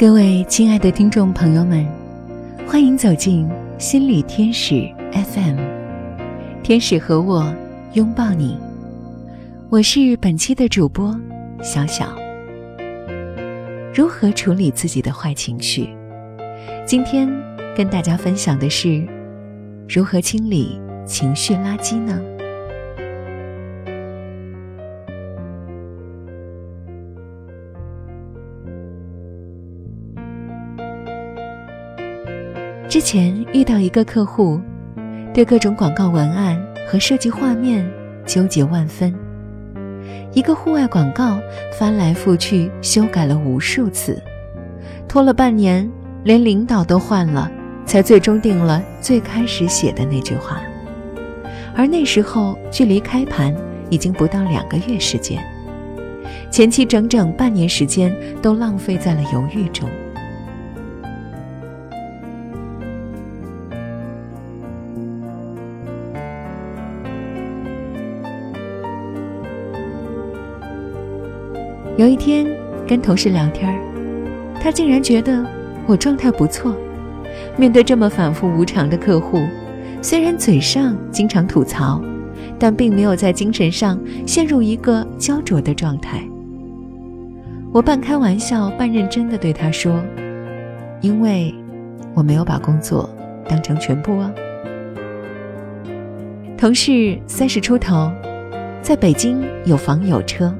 各位亲爱的听众朋友们，欢迎走进心理天使 FM，天使和我拥抱你。我是本期的主播小小。如何处理自己的坏情绪？今天跟大家分享的是如何清理情绪垃圾呢？之前遇到一个客户，对各种广告文案和设计画面纠结万分。一个户外广告翻来覆去修改了无数次，拖了半年，连领导都换了，才最终定了最开始写的那句话。而那时候距离开盘已经不到两个月时间，前期整整半年时间都浪费在了犹豫中。有一天跟同事聊天他竟然觉得我状态不错。面对这么反复无常的客户，虽然嘴上经常吐槽，但并没有在精神上陷入一个焦灼的状态。我半开玩笑半认真的对他说：“因为我没有把工作当成全部啊。”同事三十出头，在北京有房有车。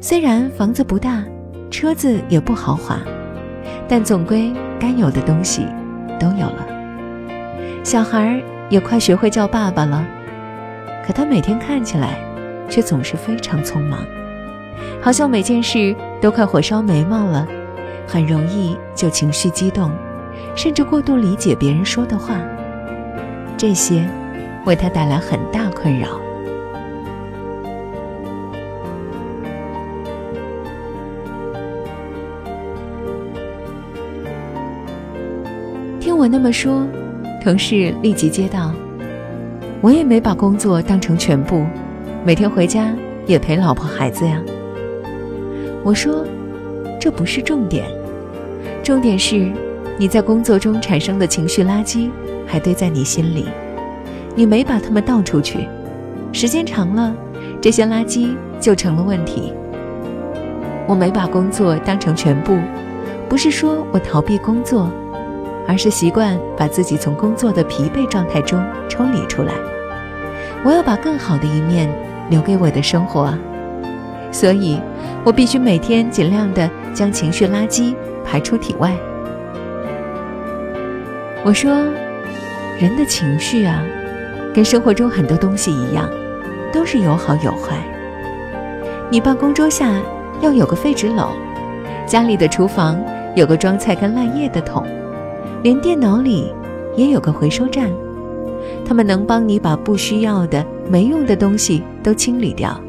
虽然房子不大，车子也不豪华，但总归该有的东西都有了。小孩也快学会叫爸爸了，可他每天看起来却总是非常匆忙，好像每件事都快火烧眉毛了，很容易就情绪激动，甚至过度理解别人说的话。这些为他带来很大困扰。我那么说，同事立即接道：“我也没把工作当成全部，每天回家也陪老婆孩子呀。”我说：“这不是重点，重点是你在工作中产生的情绪垃圾还堆在你心里，你没把它们倒出去，时间长了，这些垃圾就成了问题。我没把工作当成全部，不是说我逃避工作。”而是习惯把自己从工作的疲惫状态中抽离出来，我要把更好的一面留给我的生活，所以我必须每天尽量的将情绪垃圾排出体外。我说，人的情绪啊，跟生活中很多东西一样，都是有好有坏。你办公桌下要有个废纸篓，家里的厨房有个装菜干烂叶的桶。连电脑里也有个回收站，他们能帮你把不需要的、没用的东西都清理掉。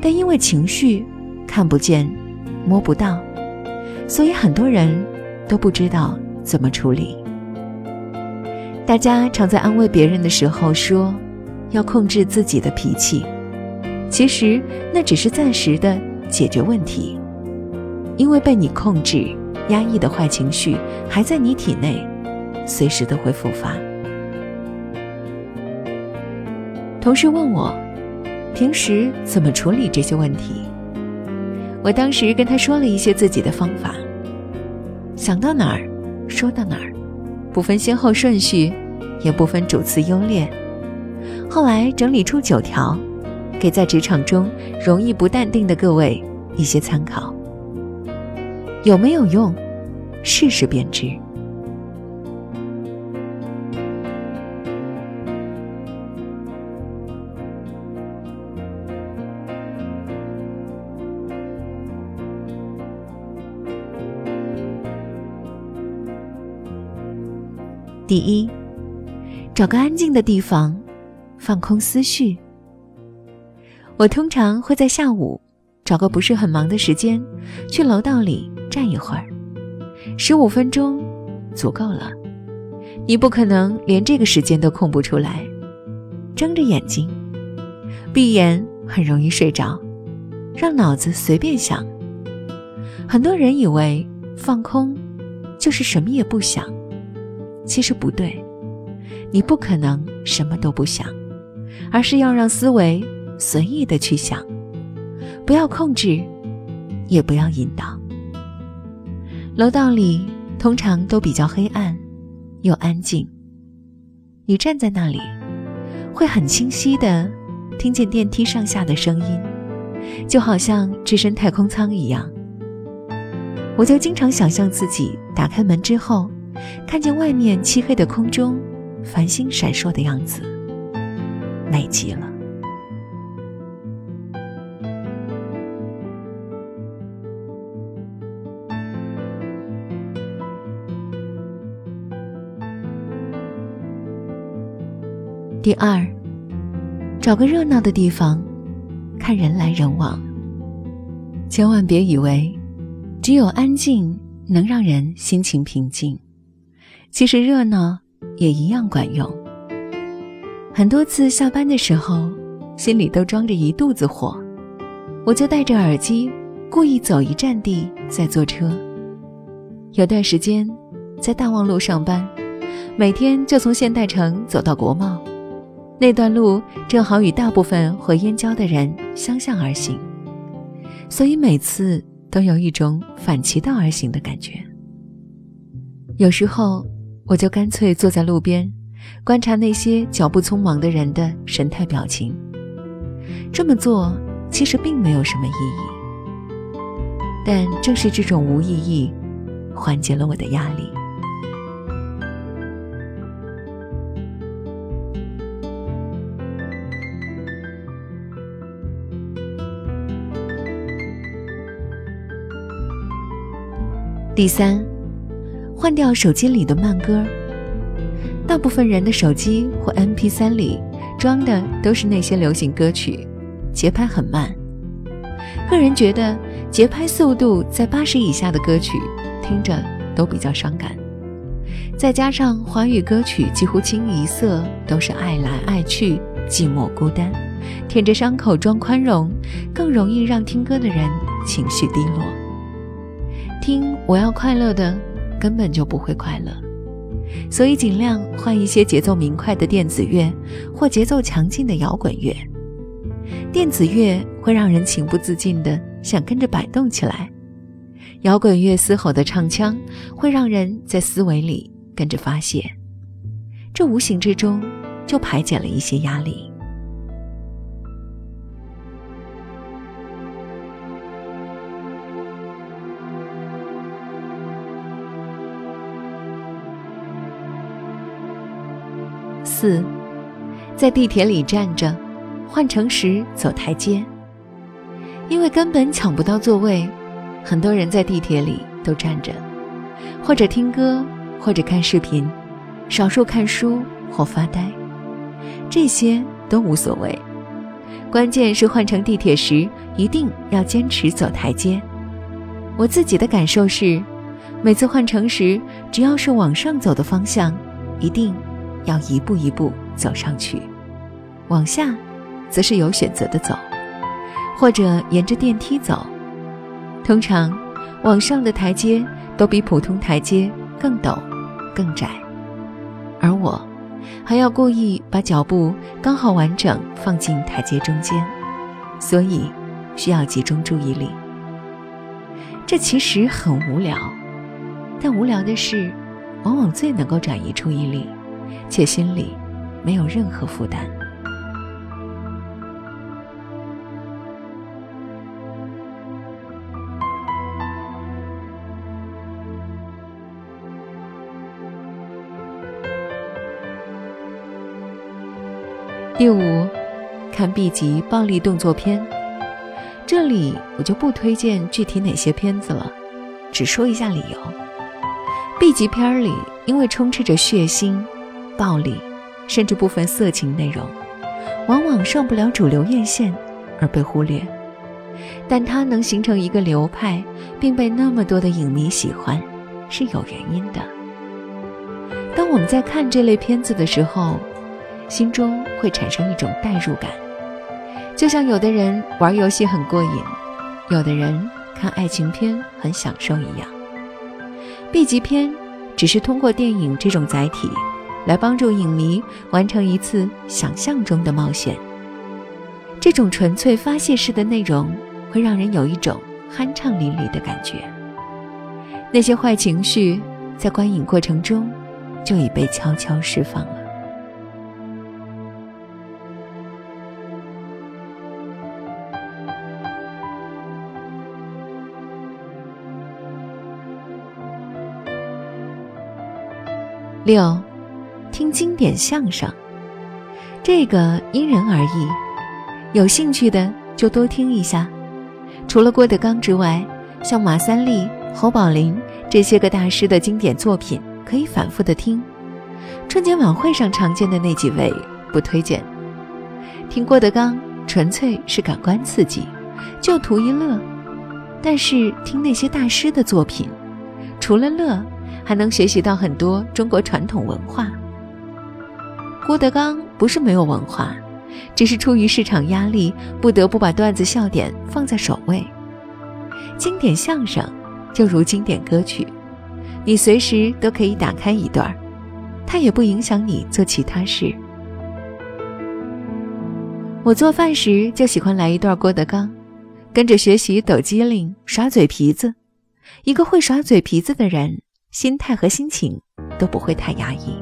但因为情绪看不见、摸不到，所以很多人都不知道怎么处理。大家常在安慰别人的时候说要控制自己的脾气，其实那只是暂时的解决问题，因为被你控制。压抑的坏情绪还在你体内，随时都会复发。同事问我，平时怎么处理这些问题？我当时跟他说了一些自己的方法，想到哪儿说到哪儿，不分先后顺序，也不分主次优劣。后来整理出九条，给在职场中容易不淡定的各位一些参考。有没有用？试试便知。第一，找个安静的地方，放空思绪。我通常会在下午。找个不是很忙的时间，去楼道里站一会儿，十五分钟足够了。你不可能连这个时间都空不出来。睁着眼睛，闭眼很容易睡着，让脑子随便想。很多人以为放空就是什么也不想。其实不对，你不可能什么都不想，而是要让思维随意的去想，不要控制，也不要引导。楼道里通常都比较黑暗，又安静。你站在那里，会很清晰的听见电梯上下的声音，就好像置身太空舱一样。我就经常想象自己打开门之后。看见外面漆黑的空中，繁星闪烁的样子，美极了。第二，找个热闹的地方，看人来人往。千万别以为，只有安静能让人心情平静。其实热闹也一样管用。很多次下班的时候，心里都装着一肚子火，我就戴着耳机，故意走一站地再坐车。有段时间在大望路上班，每天就从现代城走到国贸，那段路正好与大部分回燕郊的人相向而行，所以每次都有一种反其道而行的感觉。有时候。我就干脆坐在路边，观察那些脚步匆忙的人的神态表情。这么做其实并没有什么意义，但正是这种无意义，缓解了我的压力。第三。换掉手机里的慢歌。大部分人的手机或 MP3 里装的都是那些流行歌曲，节拍很慢。个人觉得节拍速度在八十以下的歌曲听着都比较伤感，再加上华语歌曲几乎清一色都是爱来爱去、寂寞孤单，舔着伤口装宽容，更容易让听歌的人情绪低落。听我要快乐的。根本就不会快乐，所以尽量换一些节奏明快的电子乐或节奏强劲的摇滚乐。电子乐会让人情不自禁的想跟着摆动起来，摇滚乐嘶吼的唱腔会让人在思维里跟着发泄，这无形之中就排解了一些压力。四，在地铁里站着，换乘时走台阶。因为根本抢不到座位，很多人在地铁里都站着，或者听歌，或者看视频，少数看书或发呆，这些都无所谓。关键是换乘地铁时一定要坚持走台阶。我自己的感受是，每次换乘时，只要是往上走的方向，一定。要一步一步走上去，往下，则是有选择的走，或者沿着电梯走。通常，往上的台阶都比普通台阶更陡、更窄，而我，还要故意把脚步刚好完整放进台阶中间，所以需要集中注意力。这其实很无聊，但无聊的事，往往最能够转移注意力。且心里没有任何负担。第五，看 B 级暴力动作片。这里我就不推荐具体哪些片子了，只说一下理由。B 级片里因为充斥着血腥。暴力，甚至部分色情内容，往往上不了主流院线而被忽略，但它能形成一个流派，并被那么多的影迷喜欢，是有原因的。当我们在看这类片子的时候，心中会产生一种代入感，就像有的人玩游戏很过瘾，有的人看爱情片很享受一样。，B 级片只是通过电影这种载体，来帮助影迷完成一次想象中的冒险。这种纯粹发泄式的内容，会让人有一种酣畅淋漓的感觉。那些坏情绪在观影过程中就已被悄悄释放了。六，听经典相声，这个因人而异，有兴趣的就多听一下。除了郭德纲之外，像马三立、侯宝林这些个大师的经典作品，可以反复的听。春节晚会上常见的那几位不推荐。听郭德纲纯粹是感官刺激，就图一乐。但是听那些大师的作品，除了乐。还能学习到很多中国传统文化。郭德纲不是没有文化，只是出于市场压力，不得不把段子笑点放在首位。经典相声就如经典歌曲，你随时都可以打开一段，它也不影响你做其他事。我做饭时就喜欢来一段郭德纲，跟着学习抖机灵、耍嘴皮子。一个会耍嘴皮子的人。心态和心情都不会太压抑。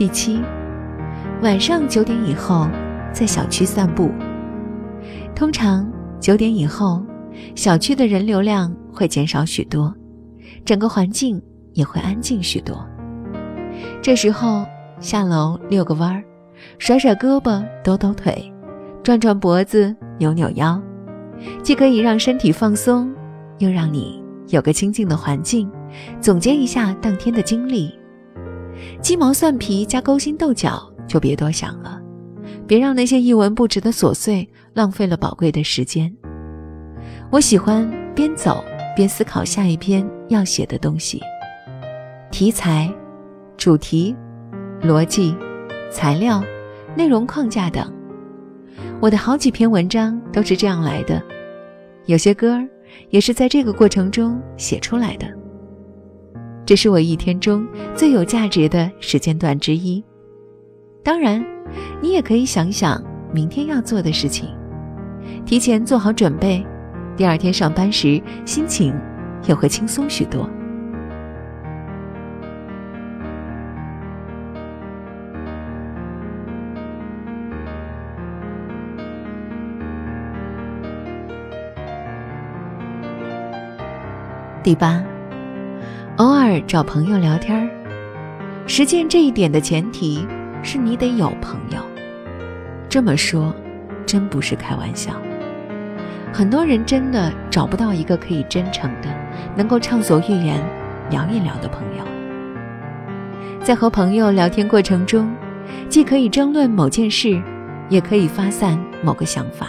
第七，晚上九点以后在小区散步。通常九点以后，小区的人流量会减少许多，整个环境也会安静许多。这时候下楼遛个弯儿，甩甩胳膊，抖抖腿，转转脖子，扭扭腰，既可以让身体放松，又让你有个清静的环境，总结一下当天的经历。鸡毛蒜皮加勾心斗角就别多想了，别让那些一文不值的琐碎浪费了宝贵的时间。我喜欢边走边思考下一篇要写的东西，题材。主题、逻辑、材料、内容框架等，我的好几篇文章都是这样来的。有些歌也是在这个过程中写出来的。这是我一天中最有价值的时间段之一。当然，你也可以想想明天要做的事情，提前做好准备，第二天上班时心情也会轻松许多。第八，偶尔找朋友聊天儿。实践这一点的前提是你得有朋友。这么说，真不是开玩笑。很多人真的找不到一个可以真诚的、能够畅所欲言、聊一聊的朋友。在和朋友聊天过程中，既可以争论某件事，也可以发散某个想法，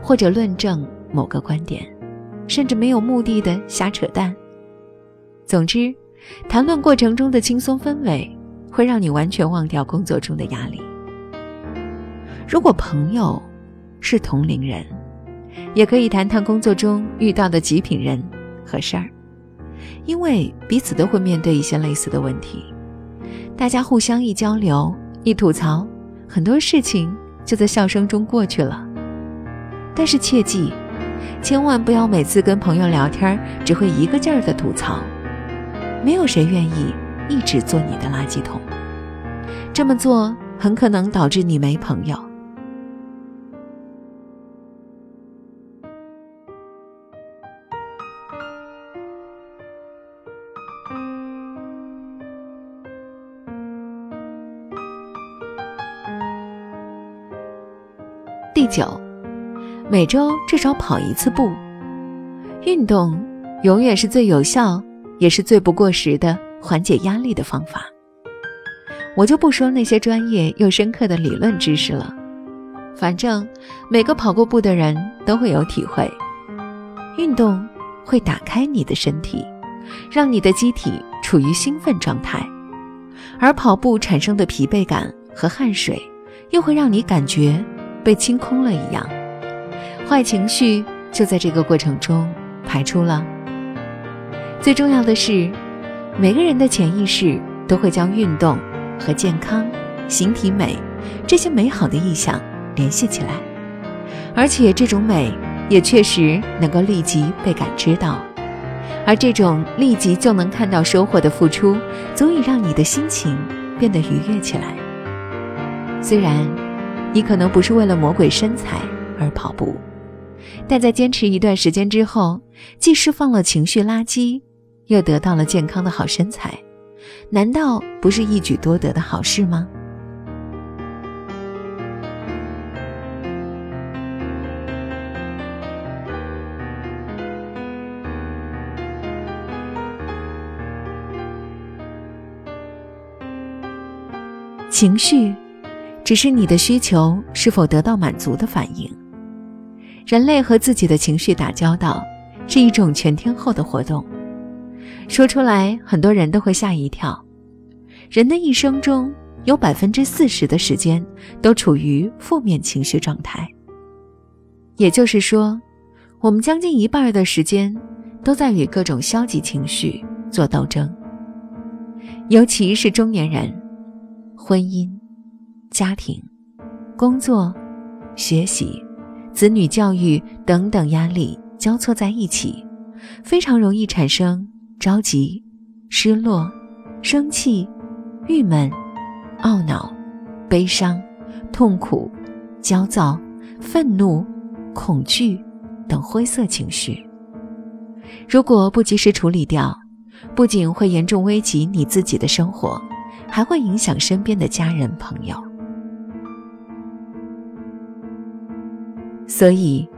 或者论证某个观点。甚至没有目的的瞎扯淡。总之，谈论过程中的轻松氛围，会让你完全忘掉工作中的压力。如果朋友是同龄人，也可以谈谈工作中遇到的极品人和事儿，因为彼此都会面对一些类似的问题。大家互相一交流、一吐槽，很多事情就在笑声中过去了。但是切记。千万不要每次跟朋友聊天只会一个劲儿的吐槽，没有谁愿意一直做你的垃圾桶。这么做很可能导致你没朋友。第九。每周至少跑一次步，运动永远是最有效，也是最不过时的缓解压力的方法。我就不说那些专业又深刻的理论知识了，反正每个跑过步的人都会有体会。运动会打开你的身体，让你的机体处于兴奋状态，而跑步产生的疲惫感和汗水，又会让你感觉被清空了一样，坏情绪就在这个过程中排出了。最重要的是，每个人的潜意识都会将运动和健康、形体美这些美好的意象联系起来，而且这种美也确实能够立即被感知到。而这种立即就能看到收获的付出，足以让你的心情变得愉悦起来。虽然你可能不是为了魔鬼身材而跑步，但在坚持一段时间之后，既释放了情绪垃圾，又得到了健康的好身材，难道不是一举多得的好事吗？情绪，只是你的需求是否得到满足的反应。人类和自己的情绪打交道，是一种全天候的活动。说出来，很多人都会吓一跳。人的一生中有百分之四十的时间都处于负面情绪状态。也就是说，我们将近一半的时间都在与各种消极情绪做斗争。尤其是中年人。婚姻、家庭、工作、学习、子女教育等等压力交错在一起，非常容易产生着急、失落、生气、郁闷、懊恼、悲伤、痛苦、焦躁、愤怒、恐惧等灰色情绪。如果不及时处理掉，不仅会严重危及你自己的生活。还会影响身边的家人朋友，所以，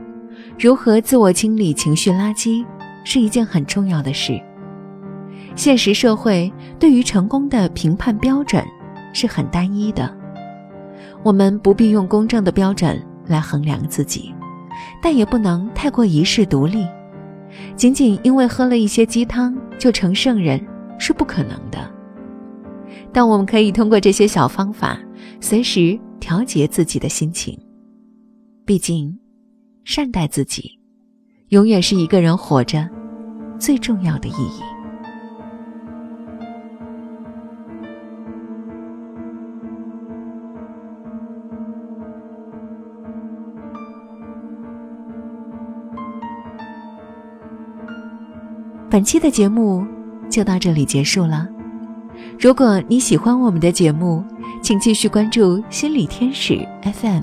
如何自我清理情绪垃圾是一件很重要的事。现实社会对于成功的评判标准是很单一的，我们不必用公正的标准来衡量自己，但也不能太过一世独立。仅仅因为喝了一些鸡汤就成圣人是不可能的。但我们可以通过这些小方法，随时调节自己的心情。毕竟，善待自己，永远是一个人活着最重要的意义。本期的节目就到这里结束了。如果你喜欢我们的节目，请继续关注心理天使 FM。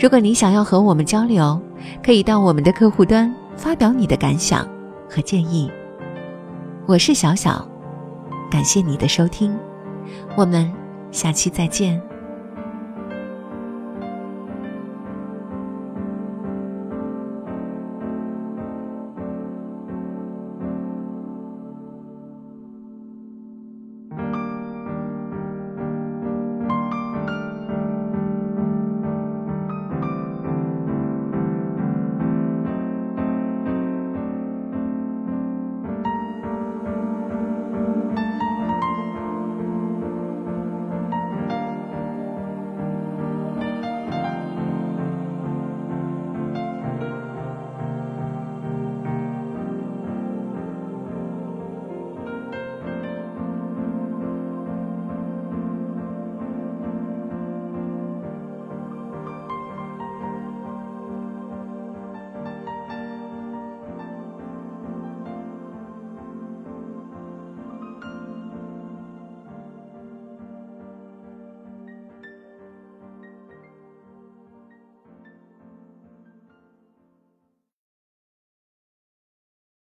如果你想要和我们交流，可以到我们的客户端发表你的感想和建议。我是小小，感谢你的收听，我们下期再见。